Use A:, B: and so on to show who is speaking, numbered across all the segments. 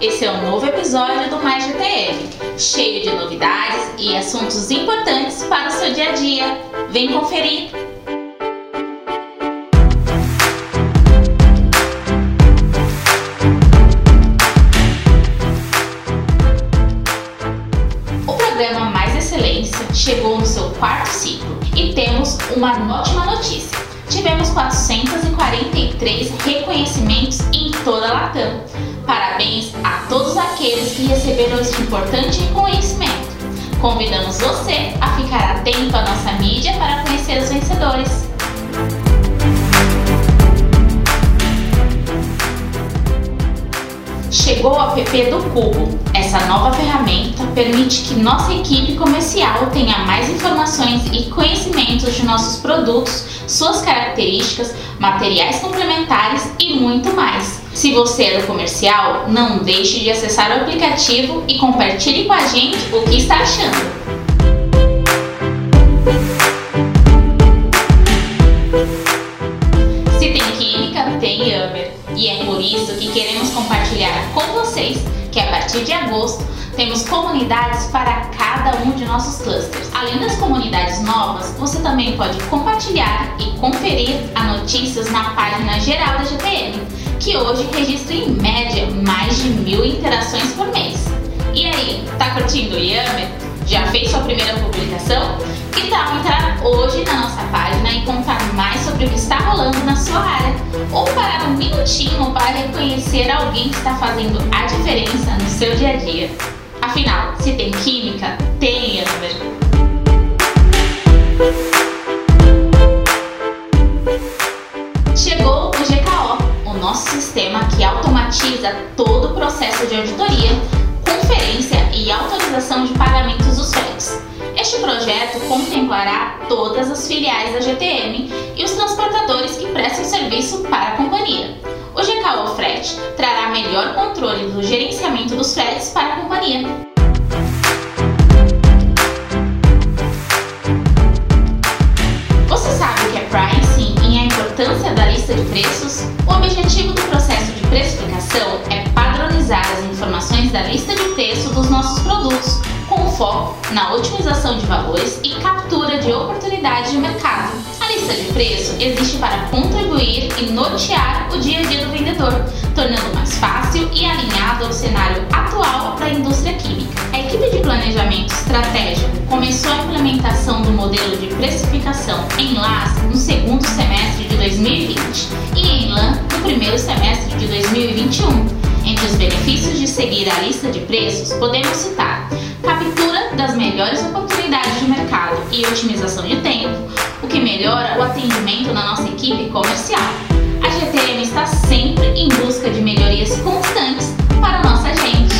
A: esse é um novo episódio do Mais GTM, cheio de novidades e assuntos importantes para o seu dia a dia. Vem conferir! O programa Mais Excelência chegou no seu quarto ciclo e temos uma ótima notícia. Tivemos 443 reconhecimentos em toda a Latam Parabéns que receberam este importante reconhecimento. Convidamos você a ficar atento à nossa mídia para conhecer os vencedores. Chegou o app do Cubo. Essa nova ferramenta permite que nossa equipe comercial tenha mais informações e conhecimentos de nossos produtos, suas características, materiais complementares e muito mais. Se você é do comercial, não deixe de acessar o aplicativo e compartilhe com a gente o que está achando. Se tem química, tem Yammer. E é por isso que queremos compartilhar com vocês que a partir de agosto temos comunidades para cada um de nossos clusters. Além das comunidades novas, você também pode compartilhar e conferir as notícias na página geral da GTM que hoje registra em média mais de mil interações por mês. E aí, tá curtindo o Yammer? Já fez sua primeira publicação? Que tal entrar hoje na nossa página e contar mais sobre o que está rolando na sua área? Ou parar um minutinho para reconhecer alguém que está fazendo a diferença no seu dia a dia? Afinal, se tem química, tem Yammer. Dos fretes. Este projeto contemplará todas as filiais da GTM e os transportadores que prestam serviço para a companhia. O GKO Frete trará melhor controle do gerenciamento dos fretes para a companhia. Você sabe que é pricing e a importância da lista de preços? O objetivo do processo de precificação é padronizar as informações da lista foco na otimização de valores e captura de oportunidades de mercado. A lista de preço existe para contribuir e nortear o dia a dia do vendedor, tornando mais fácil e alinhado ao cenário atual da indústria química. A equipe de planejamento estratégico começou a implementação do modelo de precificação em LAS no segundo semestre de 2020 e em LAN no primeiro semestre de 2021. Entre os benefícios de seguir a lista de preços, podemos citar captura das melhores oportunidades de mercado e otimização de tempo, o que melhora o atendimento na nossa equipe comercial. A GTM está sempre em busca de melhorias constantes para nossa gente.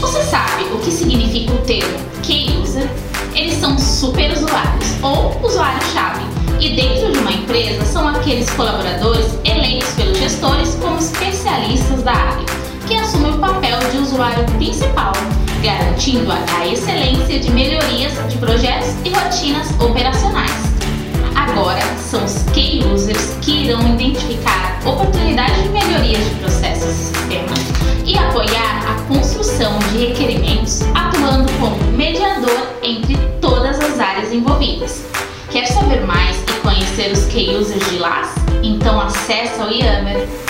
A: Você sabe o que significa o termo Key User? Eles são super usuários ou usuário-chave e dentro de uma empresa são aqueles colaboradores eleitos pelos gestores como especialistas da área, que assumem o papel de usuário principal, garantindo a excelência de melhorias de projetos e rotinas operacionais. Agora são os key users que irão identificar oportunidades de melhorias de processos e sistemas e apoiar a construção de requerimentos, atuando como mediador entre todas as áreas envolvidas. Quer saber mais e conhecer os key users de LAS? Então acesse o Yammer.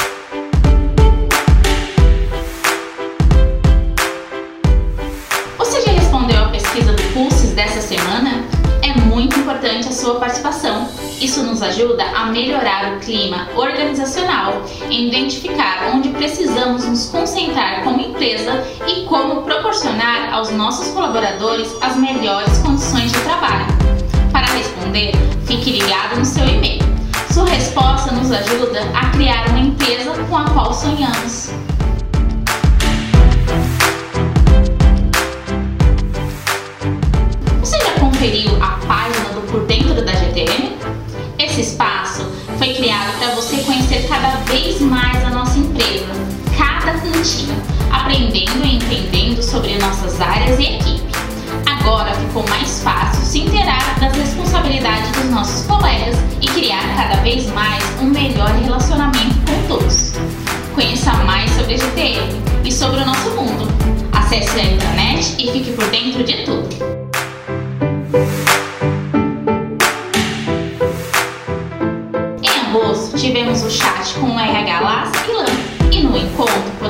A: Dessa semana? É muito importante a sua participação. Isso nos ajuda a melhorar o clima organizacional, em identificar onde precisamos nos concentrar como empresa e como proporcionar aos nossos colaboradores as melhores condições de trabalho responder, fique ligado no seu e-mail. Sua resposta nos ajuda a criar uma empresa com a qual sonhamos. Conhecer cada vez mais a nossa empresa, cada cantinho, aprendendo e entendendo sobre nossas áreas e equipe. Agora ficou mais fácil se inteirar das responsabilidades dos nossos colegas e criar cada vez mais um melhor relacionamento com todos. Conheça mais sobre a GTM e sobre o nosso mundo. Acesse a internet e fique por dentro de tudo.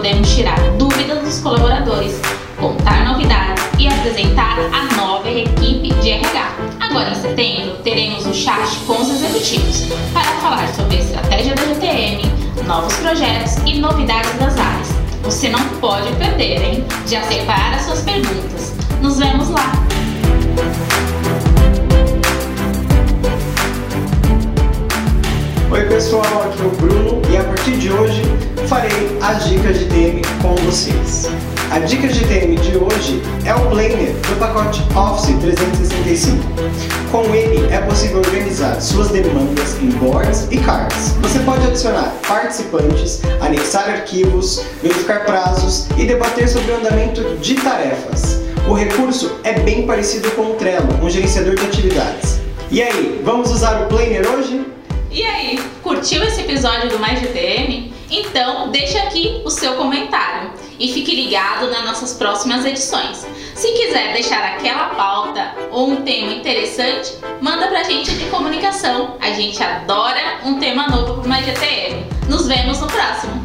A: Podemos tirar dúvidas dos colaboradores, contar novidades e apresentar a nova equipe de RH. Agora em setembro, teremos o chat com os executivos para falar sobre a estratégia da GTM, novos projetos e novidades das áreas. Você não pode perder, hein? Já separa suas perguntas. Nos vemos lá!
B: Oi pessoal, aqui é o Bruno e a partir de hoje farei as dicas de TM com vocês. A dica de TM de hoje é o Planner do pacote Office 365. Com ele é possível organizar suas demandas em boards e cards. Você pode adicionar participantes, anexar arquivos, verificar prazos e debater sobre o andamento de tarefas. O recurso é bem parecido com o Trello, um gerenciador de atividades. E aí, vamos usar o Planner hoje?
A: E aí, curtiu esse episódio do Mais GTM? Então, deixa aqui o seu comentário e fique ligado nas nossas próximas edições. Se quiser deixar aquela pauta ou um tema interessante, manda pra gente de comunicação. A gente adora um tema novo pro Mais GTM. Nos vemos no próximo!